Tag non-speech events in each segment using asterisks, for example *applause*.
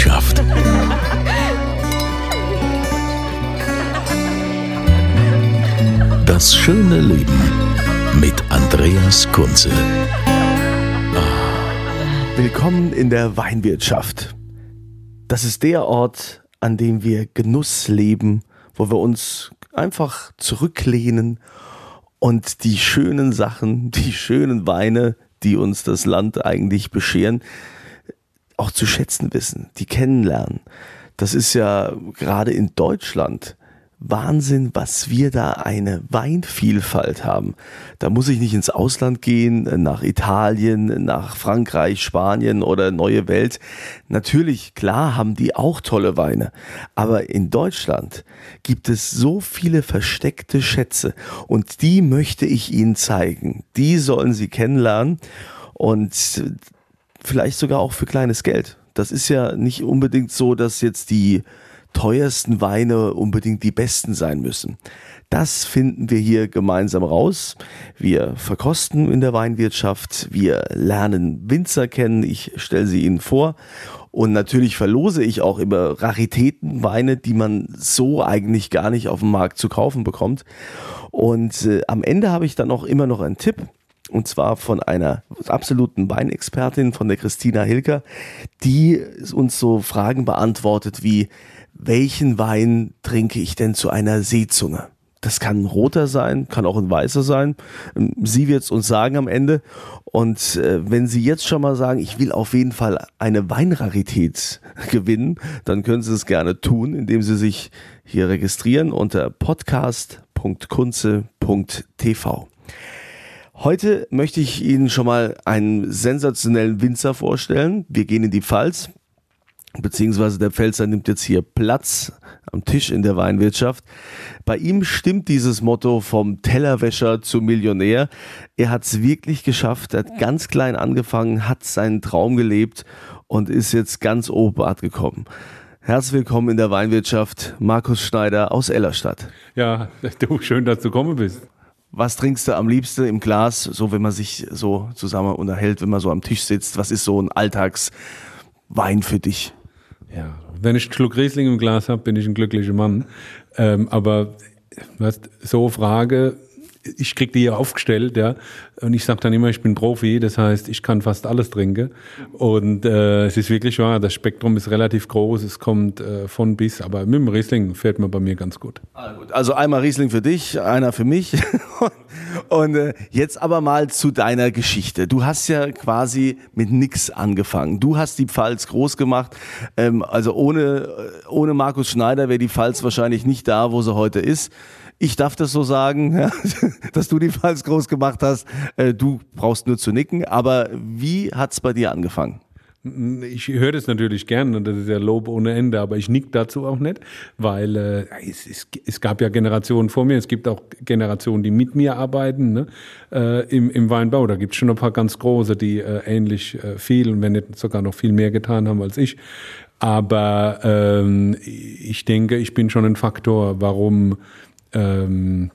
Weinwirtschaft. Das schöne Leben mit Andreas Kunze. Willkommen in der Weinwirtschaft. Das ist der Ort, an dem wir Genuss leben, wo wir uns einfach zurücklehnen und die schönen Sachen, die schönen Weine, die uns das Land eigentlich bescheren, auch zu schätzen wissen, die kennenlernen. Das ist ja gerade in Deutschland Wahnsinn, was wir da eine Weinvielfalt haben. Da muss ich nicht ins Ausland gehen, nach Italien, nach Frankreich, Spanien oder Neue Welt. Natürlich, klar haben die auch tolle Weine. Aber in Deutschland gibt es so viele versteckte Schätze und die möchte ich Ihnen zeigen. Die sollen Sie kennenlernen und vielleicht sogar auch für kleines Geld. Das ist ja nicht unbedingt so, dass jetzt die teuersten Weine unbedingt die besten sein müssen. Das finden wir hier gemeinsam raus. Wir verkosten in der Weinwirtschaft, wir lernen Winzer kennen, ich stelle sie Ihnen vor. Und natürlich verlose ich auch immer Raritätenweine, die man so eigentlich gar nicht auf dem Markt zu kaufen bekommt. Und äh, am Ende habe ich dann auch immer noch einen Tipp und zwar von einer absoluten Weinexpertin, von der Christina Hilker, die uns so Fragen beantwortet wie, welchen Wein trinke ich denn zu einer Seezunge? Das kann ein roter sein, kann auch ein weißer sein. Ähm, sie wird es uns sagen am Ende. Und äh, wenn Sie jetzt schon mal sagen, ich will auf jeden Fall eine Weinrarität gewinnen, dann können Sie es gerne tun, indem Sie sich hier registrieren unter podcast.kunze.tv. Heute möchte ich Ihnen schon mal einen sensationellen Winzer vorstellen. Wir gehen in die Pfalz, beziehungsweise der Pfälzer nimmt jetzt hier Platz am Tisch in der Weinwirtschaft. Bei ihm stimmt dieses Motto vom Tellerwäscher zum Millionär. Er hat es wirklich geschafft, er hat ganz klein angefangen, hat seinen Traum gelebt und ist jetzt ganz oberart gekommen. Herzlich willkommen in der Weinwirtschaft, Markus Schneider aus Ellerstadt. Ja, du, schön, dass du gekommen bist. Was trinkst du am liebsten im Glas, so wenn man sich so zusammen unterhält, wenn man so am Tisch sitzt? Was ist so ein Alltagswein für dich? Ja, wenn ich einen Schluck Riesling im Glas habe, bin ich ein glücklicher Mann. Ähm, aber was, so Frage, ich krieg die hier aufgestellt, ja, und ich sage dann immer, ich bin Profi, das heißt, ich kann fast alles trinken. Und äh, es ist wirklich wahr, das Spektrum ist relativ groß, es kommt äh, von bis, aber mit dem Riesling fährt man bei mir ganz gut. Also einmal Riesling für dich, einer für mich. *laughs* und äh, jetzt aber mal zu deiner Geschichte. Du hast ja quasi mit nix angefangen. Du hast die Pfalz groß gemacht. Ähm, also ohne, äh, ohne Markus Schneider wäre die Pfalz wahrscheinlich nicht da, wo sie heute ist. Ich darf das so sagen, *laughs* ja, dass du die Pfalz groß gemacht hast. Äh, du brauchst nur zu nicken. Aber wie hat's bei dir angefangen? Ich höre das natürlich gern und das ist ja Lob ohne Ende, aber ich nick dazu auch nicht, weil äh, es, es, es, gab ja Generationen vor mir, es gibt auch Generationen, die mit mir arbeiten ne, äh, im, im Weinbau. Da gibt es schon ein paar ganz große, die äh, ähnlich äh, viel und wenn nicht sogar noch viel mehr getan haben als ich. Aber ähm, ich denke, ich bin schon ein Faktor, warum ähm,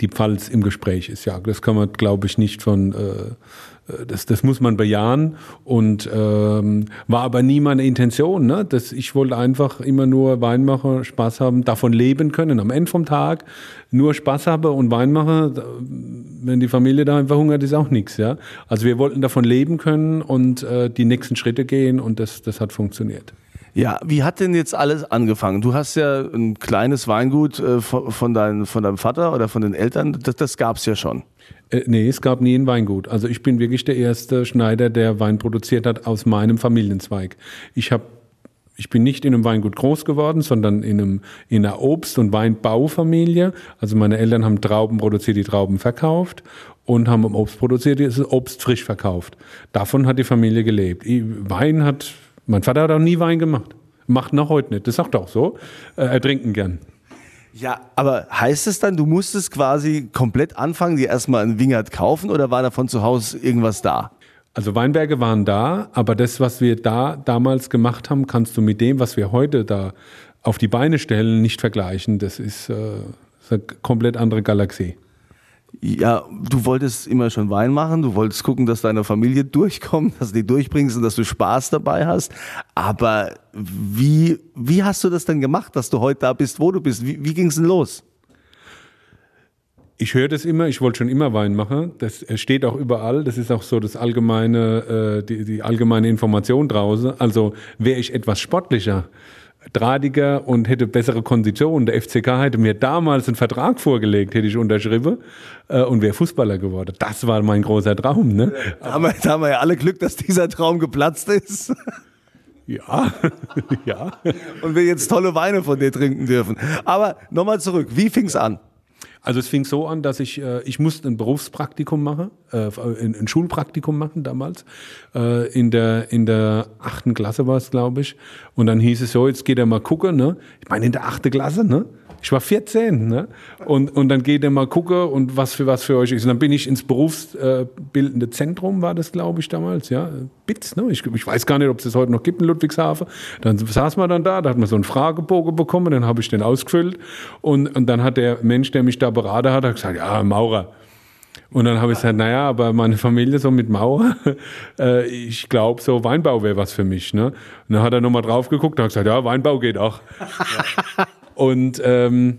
die Pfalz im Gespräch ist. Ja, das kann man, glaube ich, nicht von, äh, das, das muss man bejahen und ähm, war aber nie meine Intention. Ne? Das, ich wollte einfach immer nur Wein machen, Spaß haben, davon leben können. Am Ende vom Tag nur Spaß haben und Wein machen, wenn die Familie da einfach hungert, ist auch nichts. Ja? Also wir wollten davon leben können und äh, die nächsten Schritte gehen und das, das hat funktioniert. Ja, wie hat denn jetzt alles angefangen? Du hast ja ein kleines Weingut äh, von, von, dein, von deinem Vater oder von den Eltern, das, das gab es ja schon. Äh, nee, es gab nie ein Weingut. Also ich bin wirklich der erste Schneider, der Wein produziert hat aus meinem Familienzweig. Ich habe ich bin nicht in einem Weingut groß geworden, sondern in, einem, in einer Obst- und Weinbaufamilie. Also meine Eltern haben Trauben produziert, die Trauben verkauft und haben Obst produziert, die Obst frisch verkauft. Davon hat die Familie gelebt. Wein hat, mein Vater hat auch nie Wein gemacht. Macht noch heute nicht. Das sagt er auch so. Äh, er trinken gern. Ja, aber heißt es dann, du musstest quasi komplett anfangen, dir erstmal einen Wingert kaufen oder war da von zu Hause irgendwas da? Also Weinberge waren da, aber das, was wir da damals gemacht haben, kannst du mit dem, was wir heute da auf die Beine stellen, nicht vergleichen. Das ist, äh, das ist eine komplett andere Galaxie. Ja, du wolltest immer schon Wein machen, du wolltest gucken, dass deine Familie *laughs* durchkommt, dass du die durchbringst und dass du Spaß dabei hast. Aber wie, wie hast du das denn gemacht, dass du heute da bist, wo du bist? Wie, wie ging es denn los? Ich höre das immer, ich wollte schon immer Wein machen. Das steht auch überall. Das ist auch so das allgemeine, äh, die, die allgemeine Information draußen. Also wäre ich etwas sportlicher, drahtiger und hätte bessere Konditionen. Der FCK hätte mir damals einen Vertrag vorgelegt, hätte ich unterschrieben äh, und wäre Fußballer geworden. Das war mein großer Traum. Ne? Da, haben wir, da haben wir ja alle Glück, dass dieser Traum geplatzt ist. Ja, *laughs* ja. Und wir jetzt tolle Weine von dir trinken dürfen. Aber nochmal zurück, wie fing es an? Also es fing so an, dass ich, äh, ich musste ein Berufspraktikum machen, äh, ein, ein Schulpraktikum machen damals. Äh, in der in der achten Klasse war es, glaube ich. Und dann hieß es so, jetzt geht er mal gucken, ne? Ich meine in der achten Klasse, ne? Ich war 14, ne? Und, und dann geht er mal gucken und was für was für euch ist. Und dann bin ich ins berufsbildende Zentrum, war das, glaube ich, damals, ja. BITS, ne? Ich, ich weiß gar nicht, ob es das heute noch gibt in Ludwigshafen. Dann saß man dann da, da hat man so einen Fragebogen bekommen, dann habe ich den ausgefüllt. Und, und dann hat der Mensch, der mich da beraten hat, hat gesagt, ja, Maurer. Und dann habe ich gesagt, naja, aber meine Familie so mit Mauer, *laughs* äh, ich glaube, so Weinbau wäre was für mich. Ne? Und dann hat er nochmal drauf geguckt und hat gesagt, ja, Weinbau geht auch. *laughs* Und, ähm,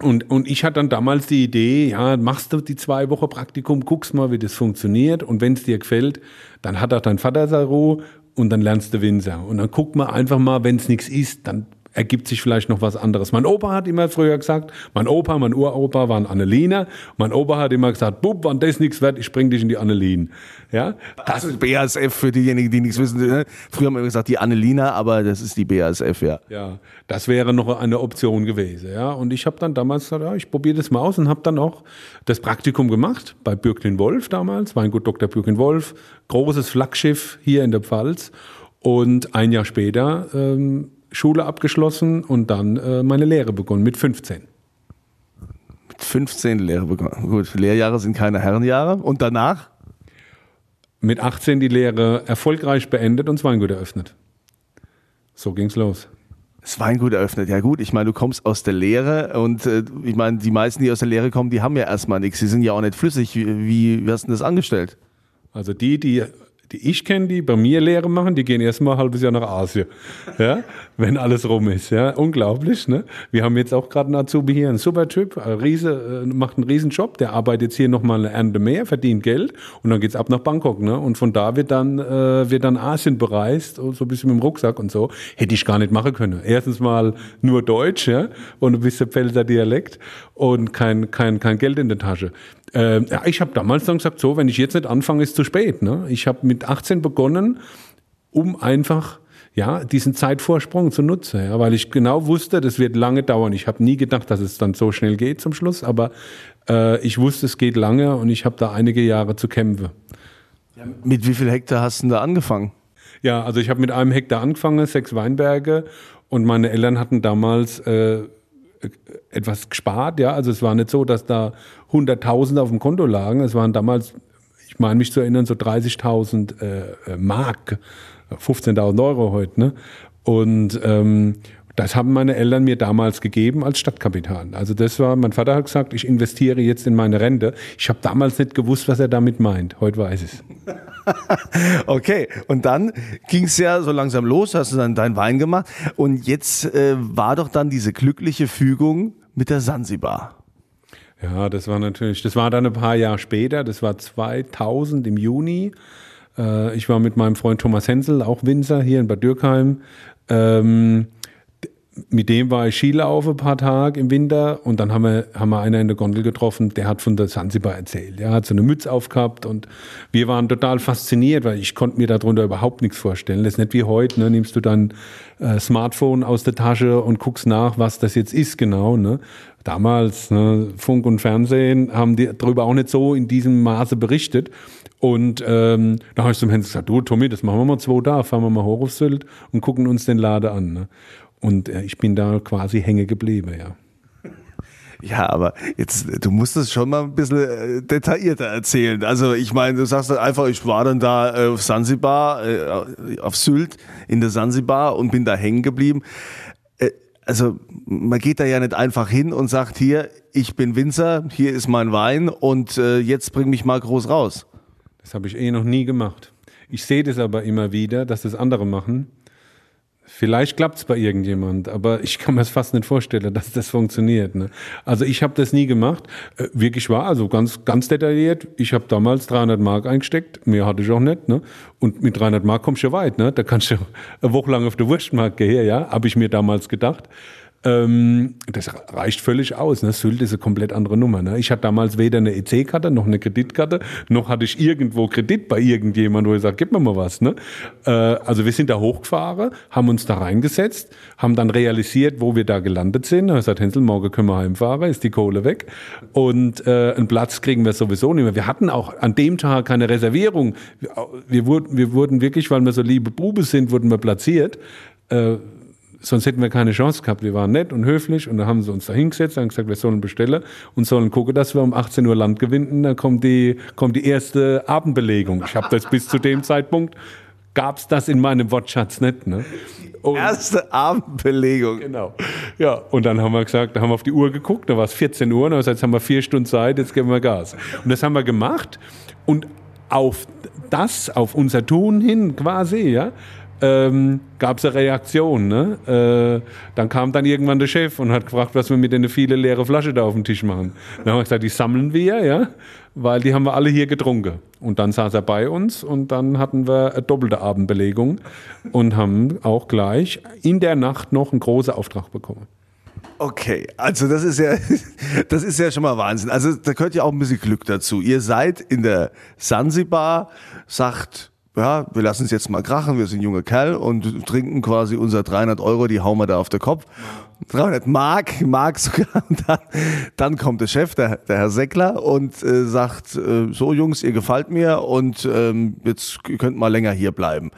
und, und ich hatte dann damals die Idee, ja, machst du die zwei Wochen Praktikum, guckst mal, wie das funktioniert und wenn es dir gefällt, dann hat auch dein Vater seine Ruhe und dann lernst du Winzer. Und dann guck mal einfach mal, wenn es nichts ist, dann ergibt sich vielleicht noch was anderes. Mein Opa hat immer früher gesagt, mein Opa, mein Uropa waren Anneliner. Mein Opa hat immer gesagt, Bub, wenn das nichts wird, ich bring dich in die Annelien. Ja? Das ist BASF für diejenigen, die nichts wissen. Ne? Früher haben wir gesagt, die Annelina, aber das ist die BASF, ja. Ja, das wäre noch eine Option gewesen. Ja? Und ich habe dann damals gesagt, ja, ich probiere das mal aus und habe dann auch das Praktikum gemacht bei Bürklin Wolf damals, Weingut Dr. Bürklin Wolf, großes Flaggschiff hier in der Pfalz. Und ein Jahr später ähm, Schule abgeschlossen und dann äh, meine Lehre begonnen mit 15. Mit 15 Lehre begonnen. Gut, Lehrjahre sind keine Herrenjahre. Und danach? Mit 18 die Lehre erfolgreich beendet und das Weingut eröffnet. So ging's los. Das Weingut eröffnet, ja gut. Ich meine, du kommst aus der Lehre und äh, ich meine, die meisten, die aus der Lehre kommen, die haben ja erstmal nichts. Die sind ja auch nicht flüssig. Wie, wie, wie hast du das angestellt? Also die, die die ich kenne, die bei mir Lehre machen, die gehen erstmal ein halbes Jahr nach Asien, ja, wenn alles rum ist. Ja, unglaublich. Ne? Wir haben jetzt auch gerade einen Azubi hier, ein super Typ, ein Riese, äh, macht einen riesen Job, der arbeitet jetzt hier nochmal eine Ernte mehr, verdient Geld und dann geht's ab nach Bangkok. Ne? Und von da wird dann, äh, wird dann Asien bereist, so ein bisschen mit dem Rucksack und so. Hätte ich gar nicht machen können. Erstens mal nur Deutsch ja? und ein bisschen Pfälzer Dialekt und kein, kein, kein Geld in der Tasche. Äh, ja, ich habe damals dann gesagt, so, wenn ich jetzt nicht anfange, ist zu spät. Ne? Ich habe mit 18 begonnen, um einfach ja, diesen Zeitvorsprung zu nutzen, ja, weil ich genau wusste, das wird lange dauern. Ich habe nie gedacht, dass es dann so schnell geht zum Schluss, aber äh, ich wusste, es geht lange und ich habe da einige Jahre zu kämpfen. Ja, mit wie viel Hektar hast du da angefangen? Ja, also ich habe mit einem Hektar angefangen, sechs Weinberge und meine Eltern hatten damals äh, etwas gespart, ja. Also es war nicht so, dass da 100.000 auf dem Konto lagen. Es waren damals, ich meine mich zu erinnern, so 30.000 äh, äh, Mark, 15.000 Euro heute, ne? Und ähm, das haben meine Eltern mir damals gegeben als Stadtkapital. Also das war, mein Vater hat gesagt, ich investiere jetzt in meine Rente. Ich habe damals nicht gewusst, was er damit meint. Heute weiß ich es. *laughs* okay, und dann ging es ja so langsam los, hast du dann deinen Wein gemacht. Und jetzt äh, war doch dann diese glückliche Fügung mit der Sansibar. Ja, das war natürlich, das war dann ein paar Jahre später, das war 2000 im Juni. Äh, ich war mit meinem Freund Thomas Hensel, auch Winzer, hier in Bad Dürkheim. Ähm, mit dem war ich Skilaufen ein paar Tage im Winter und dann haben wir, haben wir einen in der Gondel getroffen, der hat von der Sansibar erzählt. Er hat so eine Mütze aufgehabt und wir waren total fasziniert, weil ich konnte mir darunter überhaupt nichts vorstellen. Das ist nicht wie heute, ne? nimmst du dein äh, Smartphone aus der Tasche und guckst nach, was das jetzt ist genau. Ne? Damals, ne, Funk und Fernsehen, haben die darüber auch nicht so in diesem Maße berichtet. Und ähm, da habe ich zum Händler gesagt, du Tommy, das machen wir mal zwei da, fahren wir mal hoch auf Sylt und gucken uns den Laden an. Ne? Und äh, ich bin da quasi hängen geblieben, ja. *laughs* Ja, aber jetzt, du musst es schon mal ein bisschen äh, detaillierter erzählen. Also ich meine, du sagst einfach, ich war dann da äh, auf Sansibar, äh, auf Sylt in der Sansibar und bin da hängen geblieben. Also man geht da ja nicht einfach hin und sagt, hier, ich bin Winzer, hier ist mein Wein und jetzt bring mich mal groß raus. Das habe ich eh noch nie gemacht. Ich sehe das aber immer wieder, dass das andere machen. Vielleicht klappt es bei irgendjemand, aber ich kann mir es fast nicht vorstellen, dass das funktioniert. Ne? Also ich habe das nie gemacht. Äh, wirklich wahr, also ganz, ganz detailliert. Ich habe damals 300 Mark eingesteckt, mehr hatte ich auch nicht. Ne? Und mit 300 Mark kommst du ja weit. Ne? Da kannst du *laughs* eine Woche lang auf der Wurstmarkt gehen, ja, habe ich mir damals gedacht. Ähm, das reicht völlig aus. Ne? Sylt ist eine komplett andere Nummer. Ne? Ich hatte damals weder eine EC-Karte noch eine Kreditkarte, noch hatte ich irgendwo Kredit bei irgendjemandem, wo ich sage, gib mir mal was. Ne? Äh, also wir sind da hochgefahren, haben uns da reingesetzt, haben dann realisiert, wo wir da gelandet sind. Da sagt Hänsel, morgen können wir heimfahren, ist die Kohle weg. Und äh, einen Platz kriegen wir sowieso nicht mehr. Wir hatten auch an dem Tag keine Reservierung. Wir wurden, wir wurden wirklich, weil wir so liebe Bube sind, wurden wir platziert. Äh, sonst hätten wir keine Chance gehabt. Wir waren nett und höflich und dann haben sie uns da hingesetzt, haben gesagt, wir sollen bestellen und sollen gucken, dass wir um 18 Uhr Land gewinnen. Dann kommt die, kommt die erste Abendbelegung. Ich habe das bis zu dem Zeitpunkt, gab es das in meinem Wortschatz nicht. Ne? Und erste Abendbelegung. Genau. Ja, und dann haben wir gesagt, da haben wir auf die Uhr geguckt, da war es 14 Uhr, und dann jetzt haben wir vier Stunden Zeit, jetzt geben wir Gas. Und das haben wir gemacht und auf das, auf unser Tun hin quasi, ja, ähm, gab es eine Reaktion. Ne? Äh, dann kam dann irgendwann der Chef und hat gefragt, was wir mit den vielen leeren Flaschen da auf dem Tisch machen. Dann haben wir gesagt, die sammeln wir, ja, weil die haben wir alle hier getrunken. Und dann saß er bei uns und dann hatten wir eine doppelte Abendbelegung und haben auch gleich in der Nacht noch einen großen Auftrag bekommen. Okay, also das ist ja, *laughs* das ist ja schon mal Wahnsinn. Also da gehört ja auch ein bisschen Glück dazu. Ihr seid in der Sansibar, sagt ja, wir lassen es jetzt mal krachen, wir sind junge Kerl und trinken quasi unser 300 Euro, die hauen wir da auf den Kopf. 300 Mark, Mark sogar. Und dann, dann kommt der Chef, der, der Herr Seckler, und äh, sagt, äh, so Jungs, ihr gefällt mir und ähm, jetzt könnt mal länger hier bleiben.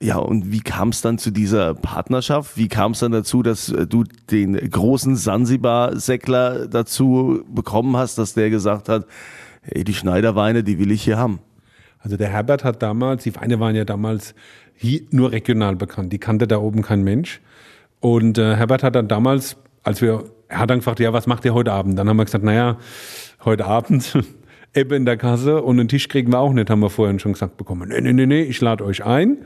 Ja, und wie kam es dann zu dieser Partnerschaft? Wie kam es dann dazu, dass äh, du den großen Sansibar-Säckler dazu bekommen hast, dass der gesagt hat, hey, die Schneiderweine, die will ich hier haben? Also der Herbert hat damals, die Weine waren ja damals hier nur regional bekannt. Die kannte da oben kein Mensch. Und äh, Herbert hat dann damals, als wir, er hat dann gefragt, ja, was macht ihr heute Abend? Dann haben wir gesagt, naja, heute Abend *laughs* Ebbe in der Kasse und einen Tisch kriegen wir auch nicht, haben wir vorhin schon gesagt bekommen. Nee, nee, nee, nee, ich lade euch ein.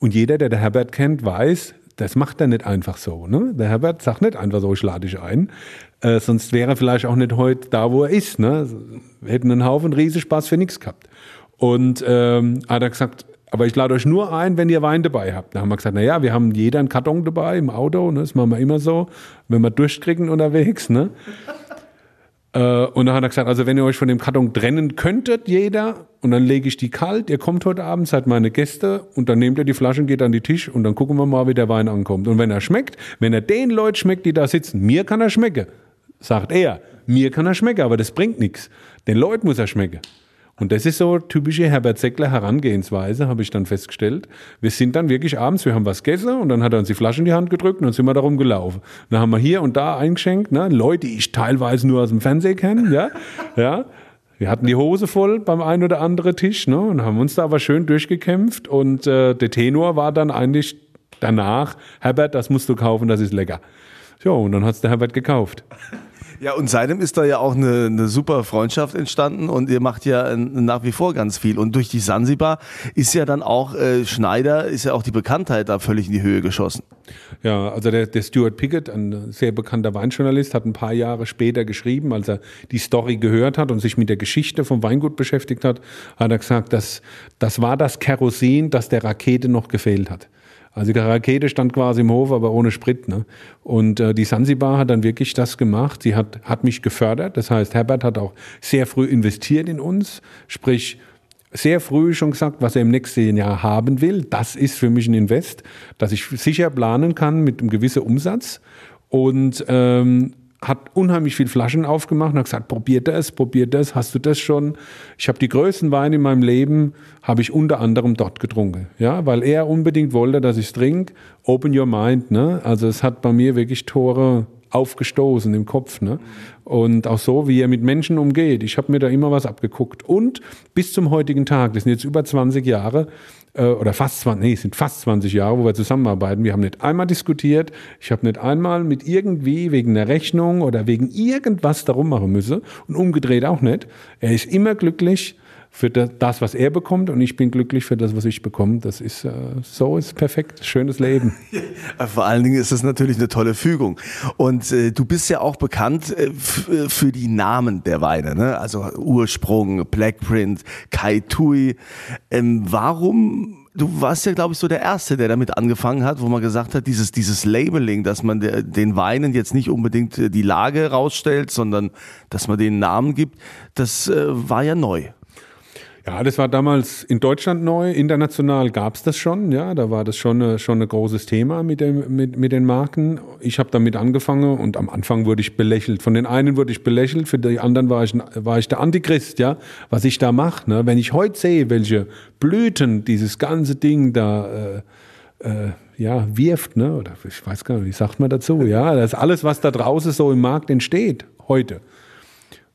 Und jeder, der der Herbert kennt, weiß, das macht er nicht einfach so. Ne? Der Herbert sagt nicht einfach so, ich lade dich ein. Äh, sonst wäre er vielleicht auch nicht heute da, wo er ist. Ne? Wir hätten einen Haufen Riesenspaß für nichts gehabt. Und ähm, hat er gesagt, aber ich lade euch nur ein, wenn ihr Wein dabei habt. Da haben wir gesagt, naja, wir haben jeder einen Karton dabei im Auto, ne? das machen wir immer so, wenn wir durchkriegen unterwegs. Ne? äh, und dann hat er gesagt, also wenn ihr euch von dem Karton trennen könntet, jeder, und dann lege ich die kalt, ihr kommt heute Abend, seid meine Gäste, und dann nehmt ihr die Flaschen, geht an die Tisch, und dann gucken wir mal, wie der Wein ankommt. Und wenn er schmeckt, wenn er den Leuten schmeckt, die da sitzen, mir kann er schmecken, sagt er, mir kann er schmecken, aber das bringt nichts. Den Leuten muss er schmecken. Und das ist so typische Herbert Seckler Herangehensweise, habe ich dann festgestellt. Wir sind dann wirklich abends, wir haben was gegessen und dann hat er uns die Flasche in die Hand gedrückt und dann sind wir darum gelaufen. dann haben wir hier und da eingeschenkt, ne? Leute, die ich teilweise nur aus dem Fernsehen kenne, ja, *laughs* ja. Wir hatten die Hose voll beim einen oder anderen Tisch ne? und haben uns da aber schön durchgekämpft und äh, der Tenor war dann eigentlich danach, Herbert, das musst du kaufen, das ist lecker. So, und dann hat es der Herbert gekauft. Ja, und seitdem ist da ja auch eine, eine super Freundschaft entstanden und ihr macht ja nach wie vor ganz viel. Und durch die Sansibar ist ja dann auch äh, Schneider, ist ja auch die Bekanntheit da völlig in die Höhe geschossen. Ja, also der, der Stuart Pickett, ein sehr bekannter Weinjournalist, hat ein paar Jahre später geschrieben, als er die Story gehört hat und sich mit der Geschichte vom Weingut beschäftigt hat, hat er gesagt, dass das war das Kerosin, das der Rakete noch gefehlt hat. Also die Rakete stand quasi im Hof, aber ohne Sprit. Ne? Und äh, die Sansibar hat dann wirklich das gemacht. Sie hat, hat mich gefördert. Das heißt, Herbert hat auch sehr früh investiert in uns. Sprich, sehr früh schon gesagt, was er im nächsten Jahr haben will. Das ist für mich ein Invest, dass ich sicher planen kann mit einem gewissen Umsatz. Und ähm, hat unheimlich viel Flaschen aufgemacht und hat gesagt, probier das, probier das, hast du das schon? Ich habe die größten Weine in meinem Leben, habe ich unter anderem dort getrunken, ja, weil er unbedingt wollte, dass ich es trinke. Open your mind, ne? Also es hat bei mir wirklich Tore aufgestoßen im Kopf, ne? Und auch so, wie er mit Menschen umgeht. Ich habe mir da immer was abgeguckt. Und bis zum heutigen Tag, das sind jetzt über 20 Jahre, äh, oder fast 20, nee, sind fast 20 Jahre, wo wir zusammenarbeiten. Wir haben nicht einmal diskutiert. Ich habe nicht einmal mit irgendwie wegen einer Rechnung oder wegen irgendwas darum machen müssen. Und umgedreht auch nicht. Er ist immer glücklich für das, was er bekommt und ich bin glücklich für das, was ich bekomme. Das ist äh, so ist perfekt, schönes Leben. *laughs* Vor allen Dingen ist das natürlich eine tolle Fügung. Und äh, du bist ja auch bekannt äh, für die Namen der Weine, ne? Also Ursprung, Blackprint, Kai Tui. Ähm, warum du warst ja, glaube ich, so der Erste, der damit angefangen hat, wo man gesagt hat, dieses, dieses Labeling, dass man der, den Weinen jetzt nicht unbedingt äh, die Lage rausstellt, sondern dass man den Namen gibt, das äh, war ja neu. Ja, das war damals in Deutschland neu. International gab es das schon. Ja, da war das schon, eine, schon ein großes Thema mit, dem, mit, mit den Marken. Ich habe damit angefangen und am Anfang wurde ich belächelt. Von den einen wurde ich belächelt, für die anderen war ich, war ich der Antichrist. Ja, was ich da mache. Ne? Wenn ich heute sehe, welche Blüten dieses ganze Ding da äh, äh, ja, wirft, ne? oder ich weiß gar nicht, wie sagt man dazu? Ja, das alles, was da draußen so im Markt entsteht heute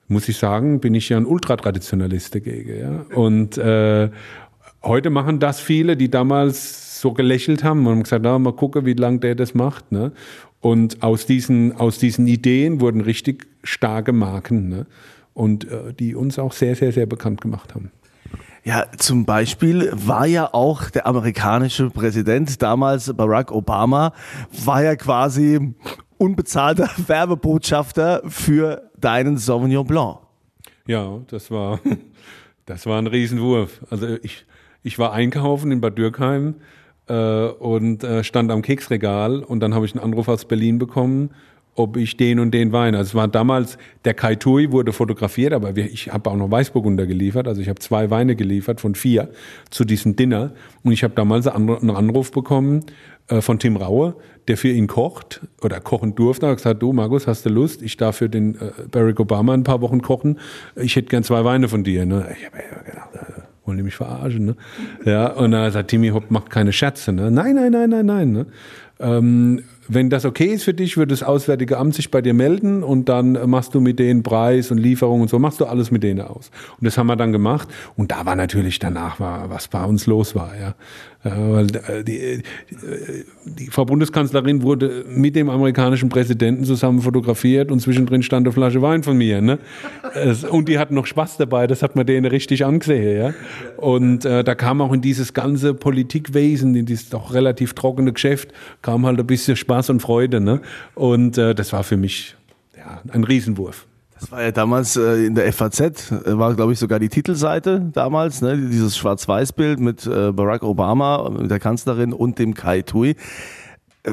muss ich sagen, bin ich ja ein Ultratraditionalist dagegen. Ja? Und äh, heute machen das viele, die damals so gelächelt haben und haben gesagt, na, mal gucken, wie lange der das macht. Ne? Und aus diesen, aus diesen Ideen wurden richtig starke Marken ne? und äh, die uns auch sehr, sehr, sehr bekannt gemacht haben. Ja, zum Beispiel war ja auch der amerikanische Präsident damals, Barack Obama, war ja quasi unbezahlter *laughs* Werbebotschafter für deinen Sauvignon Blanc. Ja, das war, *laughs* das war ein Riesenwurf. Also ich, ich war einkaufen in Bad Dürkheim äh, und äh, stand am Keksregal und dann habe ich einen Anruf aus Berlin bekommen, ob ich den und den Wein. Also es war damals, der Kai Tui wurde fotografiert, aber wir, ich habe auch noch Weißburgunder geliefert. Also ich habe zwei Weine geliefert von vier zu diesem Dinner. Und ich habe damals einen Anruf bekommen äh, von Tim Raue, der für ihn kocht oder kochen durfte. Er hat gesagt, du Markus, hast du Lust? Ich darf für den äh, Barack Obama ein paar Wochen kochen. Ich hätte gern zwei Weine von dir. Ne? Ich habe ja gedacht, äh, wollen die mich verarschen? Ne? Ja, und dann sagt Timmy Hopp, macht keine Scherze. Ne? Nein, nein, nein, nein, nein. Ne? Ähm, wenn das okay ist für dich, wird das Auswärtige Amt sich bei dir melden und dann machst du mit denen Preis und Lieferung und so, machst du alles mit denen aus. Und das haben wir dann gemacht. Und da war natürlich danach, war, was bei uns los war. Ja. Weil äh, die, äh, die Frau Bundeskanzlerin wurde mit dem amerikanischen Präsidenten zusammen fotografiert und zwischendrin stand eine Flasche Wein von mir. Ne? Und die hatten noch Spaß dabei, das hat man denen richtig angesehen. Ja? Und äh, da kam auch in dieses ganze Politikwesen, in dieses doch relativ trockene Geschäft, kam halt ein bisschen Spaß und Freude. Ne? Und äh, das war für mich ja, ein Riesenwurf. Das war ja damals äh, in der FAZ, äh, war glaube ich sogar die Titelseite damals, ne? dieses Schwarz-Weiß-Bild mit äh, Barack Obama, der Kanzlerin und dem Kai Tui. Äh,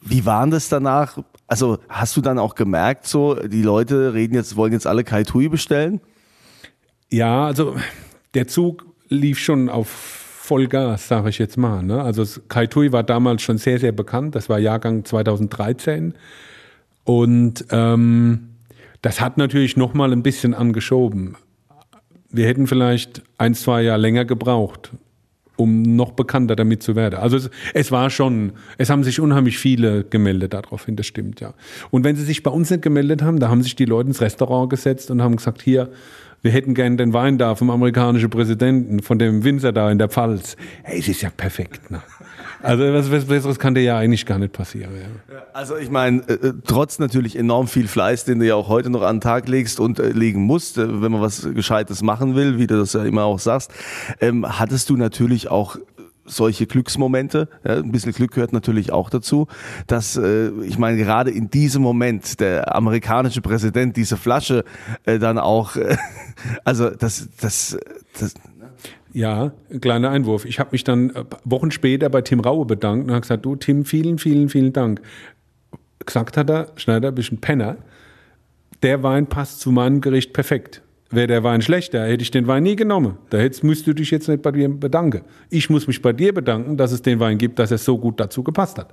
wie waren das danach? Also hast du dann auch gemerkt, so die Leute reden jetzt, wollen jetzt alle Kai Tui bestellen? Ja, also der Zug lief schon auf Vollgas, sage ich jetzt mal. Ne? Also Kai Tui war damals schon sehr, sehr bekannt. Das war Jahrgang 2013. Und ähm, das hat natürlich noch mal ein bisschen angeschoben. Wir hätten vielleicht ein, zwei Jahre länger gebraucht, um noch bekannter damit zu werden. Also es, es, war schon, es haben sich unheimlich viele gemeldet daraufhin, das stimmt, ja. Und wenn sie sich bei uns nicht gemeldet haben, da haben sich die Leute ins Restaurant gesetzt und haben gesagt, hier, wir hätten gern den Wein da vom amerikanischen Präsidenten, von dem Winzer da in der Pfalz. Hey, es ist ja perfekt. Ne? Also was, was Besseres kann dir ja eigentlich gar nicht passieren. Ja. Also ich meine, äh, äh, trotz natürlich enorm viel Fleiß, den du ja auch heute noch an den Tag legst und äh, legen musst, äh, wenn man was Gescheites machen will, wie du das ja immer auch sagst, ähm, hattest du natürlich auch solche Glücksmomente. Ja, ein bisschen Glück gehört natürlich auch dazu, dass äh, ich meine gerade in diesem Moment der amerikanische Präsident diese Flasche äh, dann auch, äh, *laughs* also das, das, das Ja, ein kleiner Einwurf. Ich habe mich dann äh, Wochen später bei Tim Raue bedankt und habe gesagt, du Tim, vielen, vielen, vielen Dank. Gesagt hat er, Schneider, bist ein Penner. Der Wein passt zu meinem Gericht perfekt. Wäre der Wein schlechter, hätte ich den Wein nie genommen. Da müsstest du dich jetzt nicht bei dir bedanken. Ich muss mich bei dir bedanken, dass es den Wein gibt, dass er so gut dazu gepasst hat.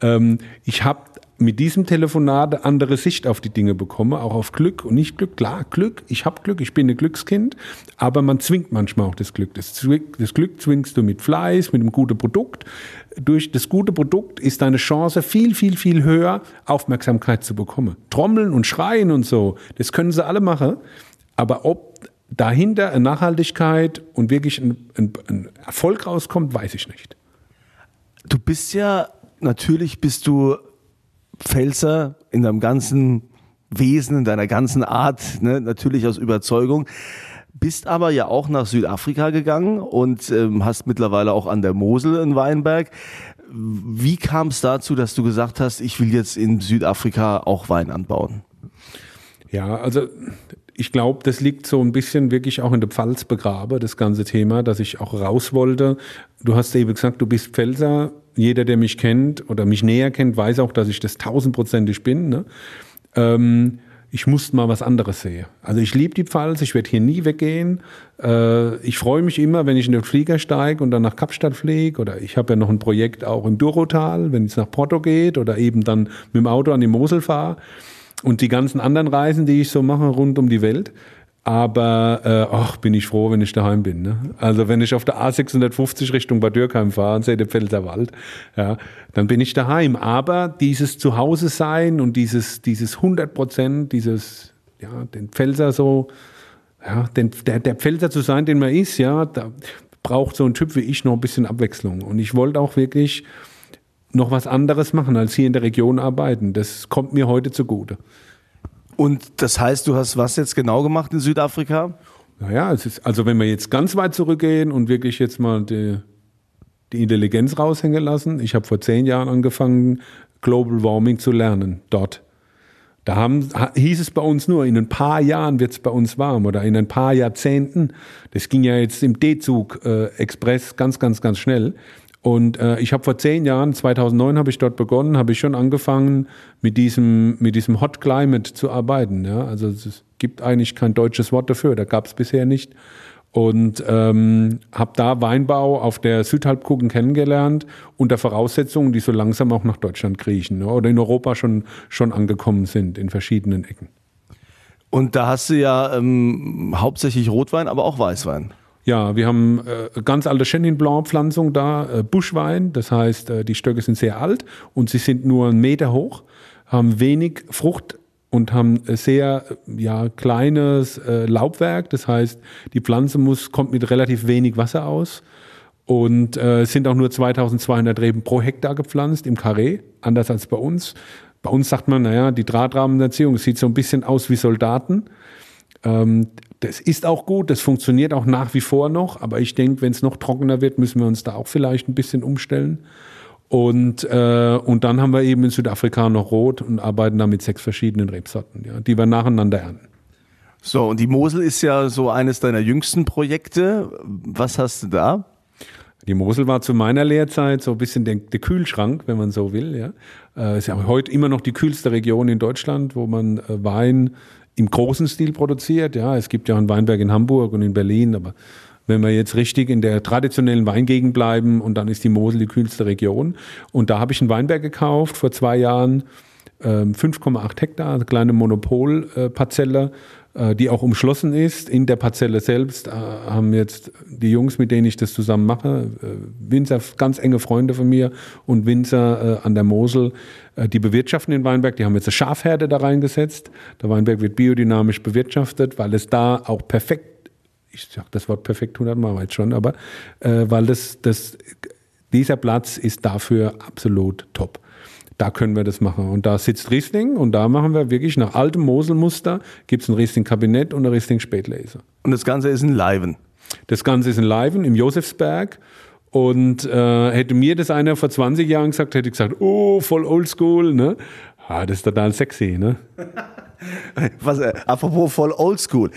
Ähm, ich habe mit diesem Telefonat andere Sicht auf die Dinge bekomme, auch auf Glück und nicht Glück. Klar, Glück, ich habe Glück, ich bin ein Glückskind, aber man zwingt manchmal auch das Glück. Das, das, Glück zwingst du mit Fleiß, mit einem guten Produkt. Durch das gute Produkt ist deine Chance viel, viel, viel höher, Aufmerksamkeit zu bekommen. Trommeln und schreien und so, das können sie alle machen, aber ob dahinter eine Nachhaltigkeit und wirklich ein, ein, ein Erfolg rauskommt, weiß ich nicht. Du bist ja, natürlich bist du Pfälzer in deinem ganzen Wesen, in deiner ganzen Art, ne, natürlich aus Überzeugung. Bist aber ja auch nach Südafrika gegangen und ähm, hast mittlerweile auch an der Mosel in Weinberg. Wie kam es dazu, dass du gesagt hast, ich will jetzt in Südafrika auch Wein anbauen? Ja, also ich glaube, das liegt so ein bisschen wirklich auch in der Pfalz begraben, das ganze Thema, dass ich auch raus wollte. Du hast eben gesagt, du bist Pfälzer, jeder, der mich kennt oder mich näher kennt, weiß auch, dass ich das tausendprozentig bin. Ne? Ähm, ich musste mal was anderes sehen. Also ich liebe die Pfalz, ich werde hier nie weggehen. Äh, ich freue mich immer, wenn ich in den Flieger steige und dann nach Kapstadt fliege. Oder ich habe ja noch ein Projekt auch im Durotal, wenn es nach Porto geht oder eben dann mit dem Auto an die Mosel fahre. Und die ganzen anderen Reisen, die ich so mache rund um die Welt, aber äh, ach, bin ich froh, wenn ich daheim bin. Ne? Also wenn ich auf der A650 Richtung Bad Dürkheim fahre und sehe den Pfälzer Wald, ja, dann bin ich daheim. Aber dieses Zuhause sein und dieses, dieses 100 Prozent, dieses, ja, den Pfälzer so, ja, den, der, der Pfälzer zu sein, den man ist, ja, da braucht so ein Typ wie ich noch ein bisschen Abwechslung. Und ich wollte auch wirklich noch was anderes machen, als hier in der Region arbeiten. Das kommt mir heute zugute. Und das heißt, du hast was jetzt genau gemacht in Südafrika? Naja, es ist, also wenn wir jetzt ganz weit zurückgehen und wirklich jetzt mal die, die Intelligenz raushängen lassen. Ich habe vor zehn Jahren angefangen, Global Warming zu lernen, dort. Da haben, hieß es bei uns nur, in ein paar Jahren wird es bei uns warm oder in ein paar Jahrzehnten. Das ging ja jetzt im D-Zug äh, Express ganz, ganz, ganz schnell. Und äh, ich habe vor zehn Jahren, 2009 habe ich dort begonnen, habe ich schon angefangen mit diesem, mit diesem Hot Climate zu arbeiten. Ja? Also es gibt eigentlich kein deutsches Wort dafür, da gab es bisher nicht. Und ähm, habe da Weinbau auf der Südhalbkugel kennengelernt unter Voraussetzungen, die so langsam auch nach Deutschland kriechen ne? oder in Europa schon, schon angekommen sind in verschiedenen Ecken. Und da hast du ja ähm, hauptsächlich Rotwein, aber auch Weißwein. Ja, wir haben äh, ganz alte Chenin Blanc Pflanzung da, äh, Buschwein, das heißt, äh, die Stöcke sind sehr alt und sie sind nur einen Meter hoch, haben wenig Frucht und haben sehr ja, kleines äh, Laubwerk, das heißt, die Pflanze muss, kommt mit relativ wenig Wasser aus und äh, sind auch nur 2200 Reben pro Hektar gepflanzt im Karree, anders als bei uns. Bei uns sagt man, naja, die Drahtrahmenerziehung sieht so ein bisschen aus wie Soldaten. Ähm, das ist auch gut, das funktioniert auch nach wie vor noch, aber ich denke, wenn es noch trockener wird, müssen wir uns da auch vielleicht ein bisschen umstellen. Und, äh, und dann haben wir eben in Südafrika noch Rot und arbeiten da mit sechs verschiedenen Rebsorten, ja, die wir nacheinander ernten. So, und die Mosel ist ja so eines deiner jüngsten Projekte. Was hast du da? Die Mosel war zu meiner Lehrzeit so ein bisschen der, der Kühlschrank, wenn man so will. Ja. Äh, ist ja heute immer noch die kühlste Region in Deutschland, wo man äh, Wein im großen Stil produziert. Ja, es gibt ja einen Weinberg in Hamburg und in Berlin, aber wenn wir jetzt richtig in der traditionellen Weingegend bleiben und dann ist die Mosel die kühlste Region. Und da habe ich einen Weinberg gekauft vor zwei Jahren, 5,8 ähm, Hektar, eine kleine Monopolparzelle, die auch umschlossen ist. In der Parzelle selbst äh, haben jetzt die Jungs, mit denen ich das zusammen mache, äh, Winzer, ganz enge Freunde von mir und Winzer an der Mosel, die bewirtschaften den Weinberg. Die haben jetzt eine Schafherde da reingesetzt. Der Weinberg wird biodynamisch bewirtschaftet, weil es da auch perfekt, ich sage das Wort perfekt hundertmal jetzt schon, aber weil das, das, dieser Platz ist dafür absolut top da können wir das machen. Und da sitzt Riesling und da machen wir wirklich nach altem Moselmuster, gibt es ein Riesling-Kabinett und ein Riesling-Spätlaser. Und das Ganze ist in Leiven? Das Ganze ist in Leiven, im Josefsberg. Und äh, hätte mir das einer vor 20 Jahren gesagt, hätte ich gesagt, oh, voll oldschool, ne? Ah, das ist total sexy, ne? *laughs* Was, äh, apropos voll oldschool.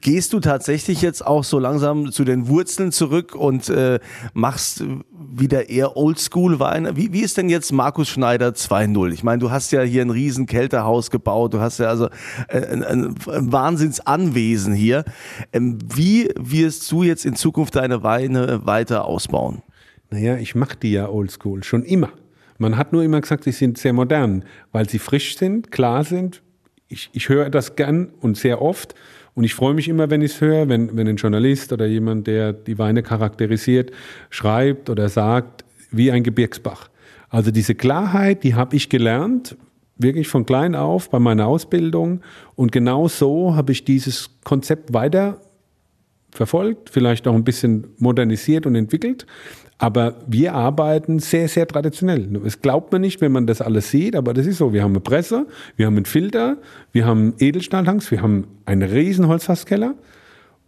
Gehst du tatsächlich jetzt auch so langsam zu den Wurzeln zurück und äh, machst wieder eher Oldschool-Weine? Wie, wie ist denn jetzt Markus Schneider 2.0? Ich meine, du hast ja hier ein riesen Kältehaus gebaut, du hast ja also äh, ein, ein, ein Wahnsinnsanwesen hier. Ähm, wie wirst du jetzt in Zukunft deine Weine weiter ausbauen? Naja, ich mache die ja oldschool, schon immer. Man hat nur immer gesagt, sie sind sehr modern, weil sie frisch sind, klar sind, ich, ich höre das gern und sehr oft. Und ich freue mich immer, wenn ich es höre, wenn, wenn ein Journalist oder jemand, der die Weine charakterisiert, schreibt oder sagt, wie ein Gebirgsbach. Also diese Klarheit, die habe ich gelernt, wirklich von klein auf bei meiner Ausbildung. Und genau so habe ich dieses Konzept weiter verfolgt, vielleicht auch ein bisschen modernisiert und entwickelt. Aber wir arbeiten sehr, sehr traditionell. Es glaubt man nicht, wenn man das alles sieht, aber das ist so. Wir haben eine Presse, wir haben einen Filter, wir haben Edelstahltanks, wir haben einen riesen Holzfasskeller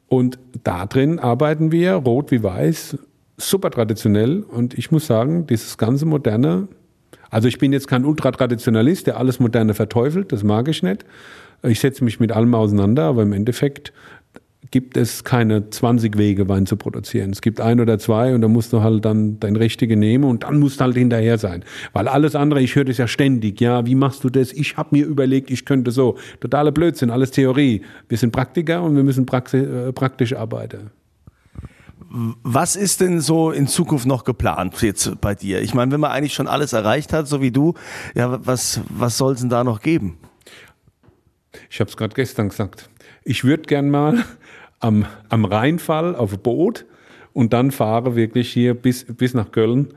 und da drin arbeiten wir, rot wie weiß, super traditionell und ich muss sagen, dieses ganze moderne, also ich bin jetzt kein Ultratraditionalist, der alles Moderne verteufelt, das mag ich nicht. Ich setze mich mit allem auseinander, aber im Endeffekt gibt es keine 20 Wege, Wein zu produzieren. Es gibt ein oder zwei und da musst du halt dann dein Richtige nehmen und dann musst du halt hinterher sein. Weil alles andere, ich höre das ja ständig, ja, wie machst du das? Ich habe mir überlegt, ich könnte so. Totale Blödsinn, alles Theorie. Wir sind Praktiker und wir müssen äh, praktisch arbeiten. Was ist denn so in Zukunft noch geplant jetzt bei dir? Ich meine, wenn man eigentlich schon alles erreicht hat, so wie du, ja, was, was soll es denn da noch geben? Ich habe es gerade gestern gesagt. Ich würde gern mal am, am Rheinfall auf Boot und dann fahre wirklich hier bis, bis nach Köln.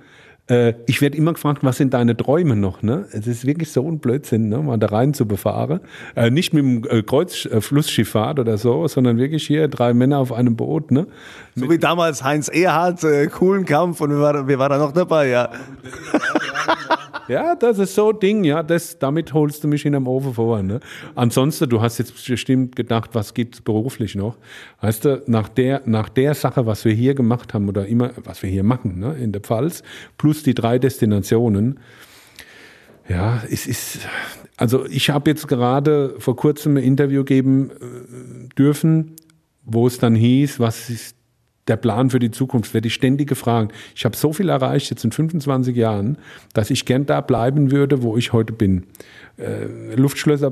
Äh, ich werde immer gefragt, was sind deine Träume noch? Ne? Es ist wirklich so ein Blödsinn, ne? mal da rein zu befahren. Äh, nicht mit dem äh, Kreuzflussschifffahrt oder so, sondern wirklich hier drei Männer auf einem Boot. Ne? So wie damals Heinz Erhardt, äh, coolen Kampf und wir waren, wir waren da noch dabei, ja. Ja, das ist so ein Ding, ja, das, damit holst du mich in einem Ofen vor. Ne? Ansonsten, du hast jetzt bestimmt gedacht, was gibt's beruflich noch? Weißt du, nach der, nach der Sache, was wir hier gemacht haben oder immer, was wir hier machen, ne, in der Pfalz, plus die drei Destinationen, ja, es ist, also ich habe jetzt gerade vor kurzem ein Interview geben äh, dürfen, wo es dann hieß, was ist der Plan für die Zukunft, werde ich ständig gefragt. Ich habe so viel erreicht jetzt in 25 Jahren, dass ich gern da bleiben würde, wo ich heute bin. Äh, Luftschlösser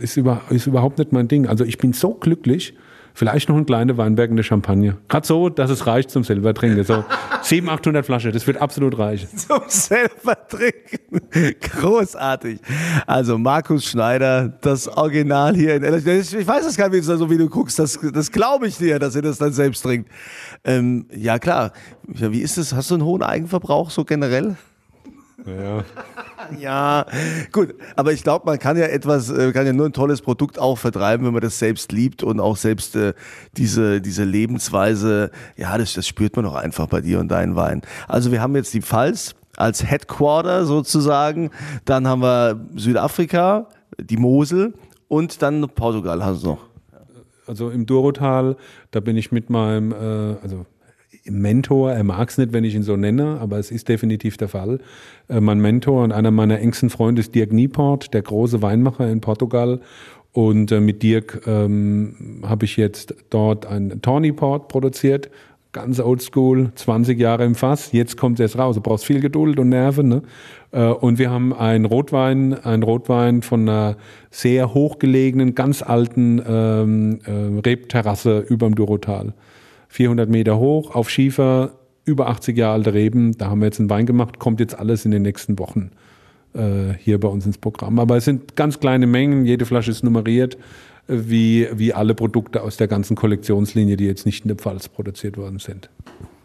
ist, über, ist überhaupt nicht mein Ding. Also ich bin so glücklich, Vielleicht noch ein kleiner Weinberg in der Champagne. Gerade so, dass es reicht zum selber trinken. So *laughs* 700, 800 Flaschen, das wird absolut reichen. Zum selber trinken. *laughs* Großartig. Also Markus Schneider, das Original hier in LA. Ich weiß es gar nicht, so wie du guckst. Das, das glaube ich dir, dass ihr das dann selbst trinkt. Ähm, ja klar. Wie ist es? Hast du einen hohen Eigenverbrauch so generell? Ja. *laughs* ja, gut. Aber ich glaube, man kann ja etwas, äh, kann ja nur ein tolles Produkt auch vertreiben, wenn man das selbst liebt und auch selbst äh, diese, diese Lebensweise, ja, das, das spürt man doch einfach bei dir und deinen Wein. Also wir haben jetzt die Pfalz als Headquarter sozusagen. Dann haben wir Südafrika, die Mosel und dann Portugal hast du noch. Also im Dorotal, da bin ich mit meinem, äh, also Mentor, er mag es nicht, wenn ich ihn so nenne, aber es ist definitiv der Fall. Äh, mein Mentor und einer meiner engsten Freunde ist Dirk Nieport, der große Weinmacher in Portugal. Und äh, mit Dirk ähm, habe ich jetzt dort ein Tawny produziert, ganz oldschool, 20 Jahre im Fass. Jetzt kommt es raus. Du brauchst viel Geduld und Nerven. Ne? Äh, und wir haben einen Rotwein, einen Rotwein von einer sehr hochgelegenen, ganz alten ähm, äh, Rebterrasse überm Durotal. 400 Meter hoch auf Schiefer, über 80 Jahre alte Reben. Da haben wir jetzt einen Wein gemacht, kommt jetzt alles in den nächsten Wochen äh, hier bei uns ins Programm. Aber es sind ganz kleine Mengen, jede Flasche ist nummeriert, äh, wie, wie alle Produkte aus der ganzen Kollektionslinie, die jetzt nicht in der Pfalz produziert worden sind.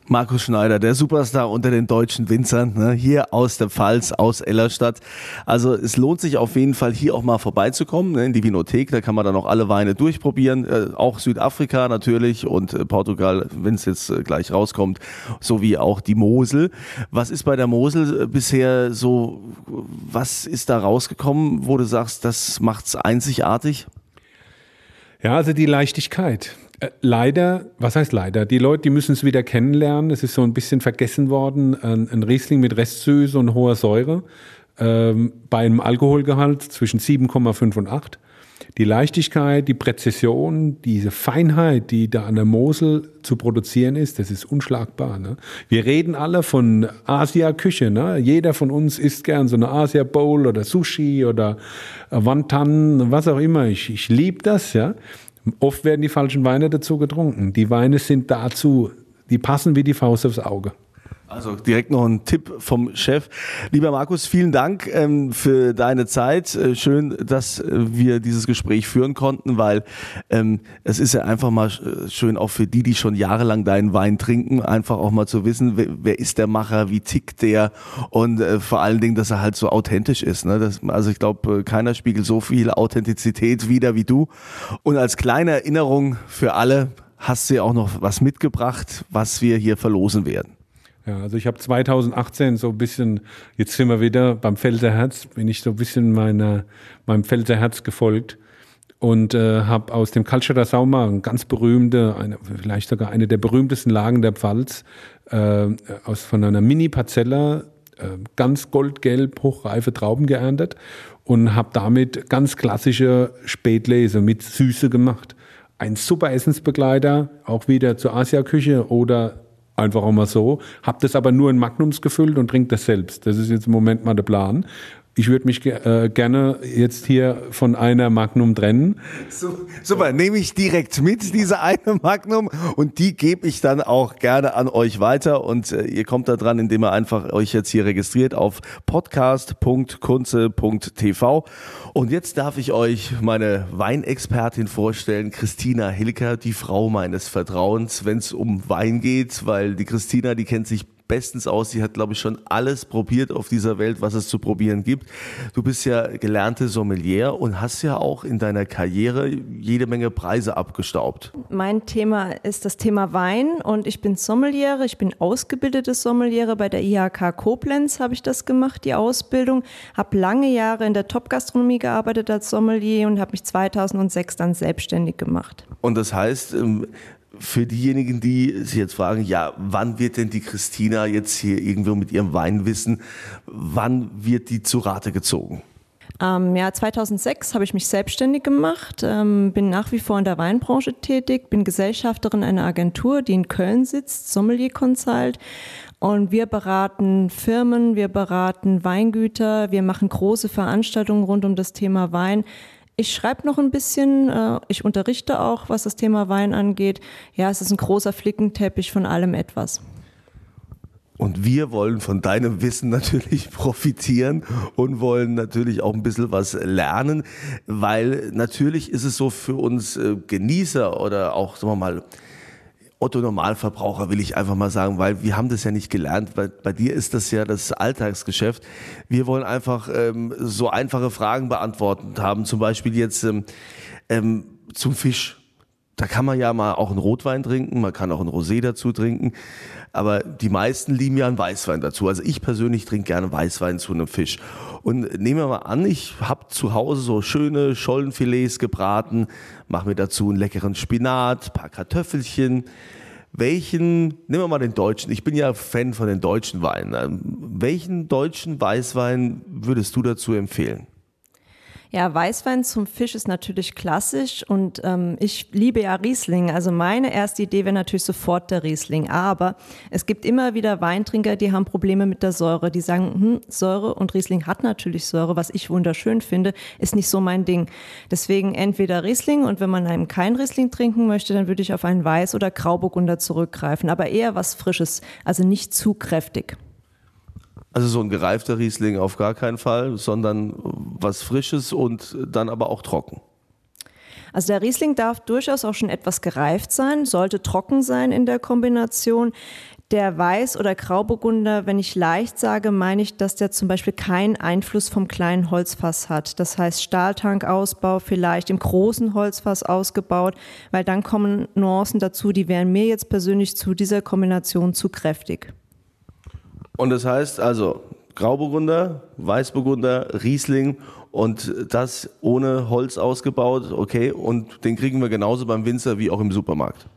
Markus Schneider, der Superstar unter den deutschen Winzern, ne, hier aus der Pfalz, aus Ellerstadt. Also es lohnt sich auf jeden Fall hier auch mal vorbeizukommen ne, in die Vinothek. Da kann man dann auch alle Weine durchprobieren. Äh, auch Südafrika natürlich und äh, Portugal, wenn es jetzt äh, gleich rauskommt, sowie auch die Mosel. Was ist bei der Mosel äh, bisher so, was ist da rausgekommen, wo du sagst, das macht's einzigartig? Ja, also die Leichtigkeit. Äh, leider, was heißt leider? Die Leute, die müssen es wieder kennenlernen. Es ist so ein bisschen vergessen worden. Ein, Riesling mit Restsüße und hoher Säure. ähm, bei einem Alkoholgehalt zwischen 7,5 und 8. Die Leichtigkeit, die Präzision, diese Feinheit, die da an der Mosel zu produzieren ist, das ist unschlagbar. Ne? Wir reden alle von Asia-Küche. Ne? Jeder von uns isst gern so eine Asia-Bowl oder Sushi oder Wonton, was auch immer. Ich, ich liebe das. Ja? Oft werden die falschen Weine dazu getrunken. Die Weine sind dazu, die passen wie die Faust aufs Auge. Also direkt noch ein Tipp vom Chef. Lieber Markus, vielen Dank ähm, für deine Zeit. Äh, schön, dass äh, wir dieses Gespräch führen konnten, weil ähm, es ist ja einfach mal äh, schön auch für die, die schon jahrelang deinen Wein trinken, einfach auch mal zu wissen, wer, wer ist der Macher, wie tickt der und äh, vor allen Dingen, dass er halt so authentisch ist. Ne? Das, also ich glaube, keiner spiegelt so viel Authentizität wieder wie du. Und als kleine Erinnerung für alle hast du ja auch noch was mitgebracht, was wir hier verlosen werden. Ja, also ich habe 2018 so ein bisschen, jetzt sind wir wieder beim Pfälzerherz, bin ich so ein bisschen meiner, meinem Pfälzerherz gefolgt und äh, habe aus dem Kaltstädter Sauma, ein ganz berühmte, eine, vielleicht sogar eine der berühmtesten Lagen der Pfalz, äh, aus von einer Mini-Parzella äh, ganz goldgelb hochreife Trauben geerntet und habe damit ganz klassische Spätlese mit Süße gemacht. Ein super Essensbegleiter, auch wieder zur Asiaküche oder Einfach auch mal so. Hab das aber nur in Magnums gefüllt und trinke das selbst. Das ist jetzt im Moment mal der Plan. Ich würde mich äh, gerne jetzt hier von einer Magnum trennen. So, super, nehme ich direkt mit, diese eine Magnum, und die gebe ich dann auch gerne an euch weiter. Und äh, ihr kommt da dran, indem ihr einfach euch jetzt hier registriert auf podcast.kunze.tv. Und jetzt darf ich euch meine Weinexpertin vorstellen, Christina Hilker, die Frau meines Vertrauens, wenn es um Wein geht, weil die Christina, die kennt sich bestens aus. Sie hat, glaube ich, schon alles probiert auf dieser Welt, was es zu probieren gibt. Du bist ja gelernte Sommelier und hast ja auch in deiner Karriere jede Menge Preise abgestaubt. Mein Thema ist das Thema Wein und ich bin Sommeliere. Ich bin ausgebildete Sommeliere. Bei der IHK Koblenz habe ich das gemacht, die Ausbildung. Habe lange Jahre in der Top-Gastronomie gearbeitet als Sommelier und habe mich 2006 dann selbstständig gemacht. Und das heißt, ähm, für diejenigen, die sich jetzt fragen, ja, wann wird denn die Christina jetzt hier irgendwo mit ihrem Weinwissen, wann wird die zu Rate gezogen? Ähm, ja, 2006 habe ich mich selbstständig gemacht, ähm, bin nach wie vor in der Weinbranche tätig, bin Gesellschafterin einer Agentur, die in Köln sitzt, Sommelier Consult. Und wir beraten Firmen, wir beraten Weingüter, wir machen große Veranstaltungen rund um das Thema Wein. Ich schreibe noch ein bisschen, äh, ich unterrichte auch, was das Thema Wein angeht. Ja, es ist ein großer Flickenteppich von allem etwas. Und wir wollen von deinem Wissen *laughs* natürlich profitieren und wollen natürlich auch ein bisschen was lernen, weil natürlich ist es so für uns äh, Genießer oder auch, sagen wir mal, Otto Normalverbraucher will ich einfach mal sagen, weil wir haben das ja nicht gelernt. Bei, bei dir ist das ja das Alltagsgeschäft. Wir wollen einfach ähm, so einfache Fragen beantwortet haben. Zum Beispiel jetzt ähm, ähm, zum Fisch. Da kann man ja mal auch einen Rotwein trinken, man kann auch einen Rosé dazu trinken. Aber die meisten lieben ja einen Weißwein dazu. Also ich persönlich trinke gerne Weißwein zu einem Fisch. Und nehmen wir mal an, ich habe zu Hause so schöne Schollenfilets gebraten, mache mir dazu einen leckeren Spinat, paar Kartoffelchen. Welchen, nehmen wir mal den deutschen, ich bin ja Fan von den deutschen Weinen. Welchen deutschen Weißwein würdest du dazu empfehlen? Ja, Weißwein zum Fisch ist natürlich klassisch und ähm, ich liebe ja Riesling. Also meine erste Idee wäre natürlich sofort der Riesling. Aber es gibt immer wieder Weintrinker, die haben Probleme mit der Säure. Die sagen, hm, Säure und Riesling hat natürlich Säure, was ich wunderschön finde, ist nicht so mein Ding. Deswegen entweder Riesling und wenn man einem kein Riesling trinken möchte, dann würde ich auf einen Weiß- oder Grauburgunder zurückgreifen. Aber eher was Frisches, also nicht zu kräftig. Also so ein gereifter Riesling auf gar keinen Fall, sondern was Frisches und dann aber auch trocken. Also der Riesling darf durchaus auch schon etwas gereift sein, sollte trocken sein in der Kombination. Der Weiß- oder Grauburgunder, wenn ich leicht sage, meine ich, dass der zum Beispiel keinen Einfluss vom kleinen Holzfass hat. Das heißt Stahltankausbau vielleicht im großen Holzfass ausgebaut, weil dann kommen Nuancen dazu, die wären mir jetzt persönlich zu dieser Kombination zu kräftig. Und das heißt also Grauburgunder, Weißburgunder, Riesling und das ohne Holz ausgebaut, okay, und den kriegen wir genauso beim Winzer wie auch im Supermarkt.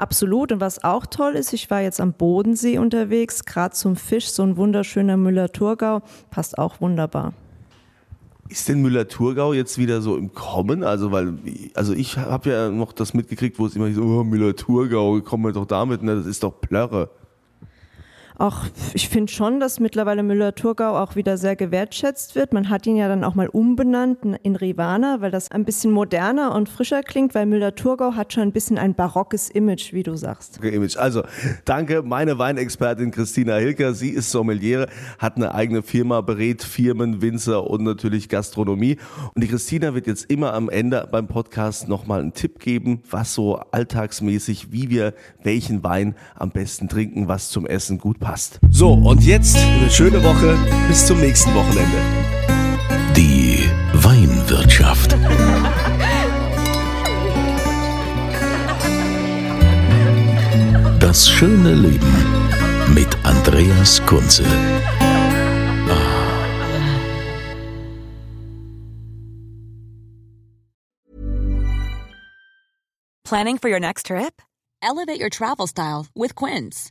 Absolut. Und was auch toll ist, ich war jetzt am Bodensee unterwegs, gerade zum Fisch, so ein wunderschöner Müller-Thurgau, passt auch wunderbar. Ist denn Müller-Thurgau jetzt wieder so im Kommen? Also, weil, also ich habe ja noch das mitgekriegt, wo es immer so, oh, Müller-Thurgau, kommen wir doch damit, ne? das ist doch Plörre. Auch ich finde schon, dass mittlerweile Müller-Thurgau auch wieder sehr gewertschätzt wird. Man hat ihn ja dann auch mal umbenannt in Rivana, weil das ein bisschen moderner und frischer klingt, weil Müller-Thurgau hat schon ein bisschen ein barockes Image, wie du sagst. Okay, Image. Also, danke, meine Weinexpertin Christina Hilker. Sie ist Sommeliere, hat eine eigene Firma, berät Firmen, Winzer und natürlich Gastronomie. Und die Christina wird jetzt immer am Ende beim Podcast nochmal einen Tipp geben, was so alltagsmäßig, wie wir welchen Wein am besten trinken, was zum Essen gut passt passt. So, und jetzt eine schöne Woche. Bis zum nächsten Wochenende. Die Weinwirtschaft. Das schöne Leben mit Andreas Kunze. Planning for your next trip? Elevate your travel style with Quince.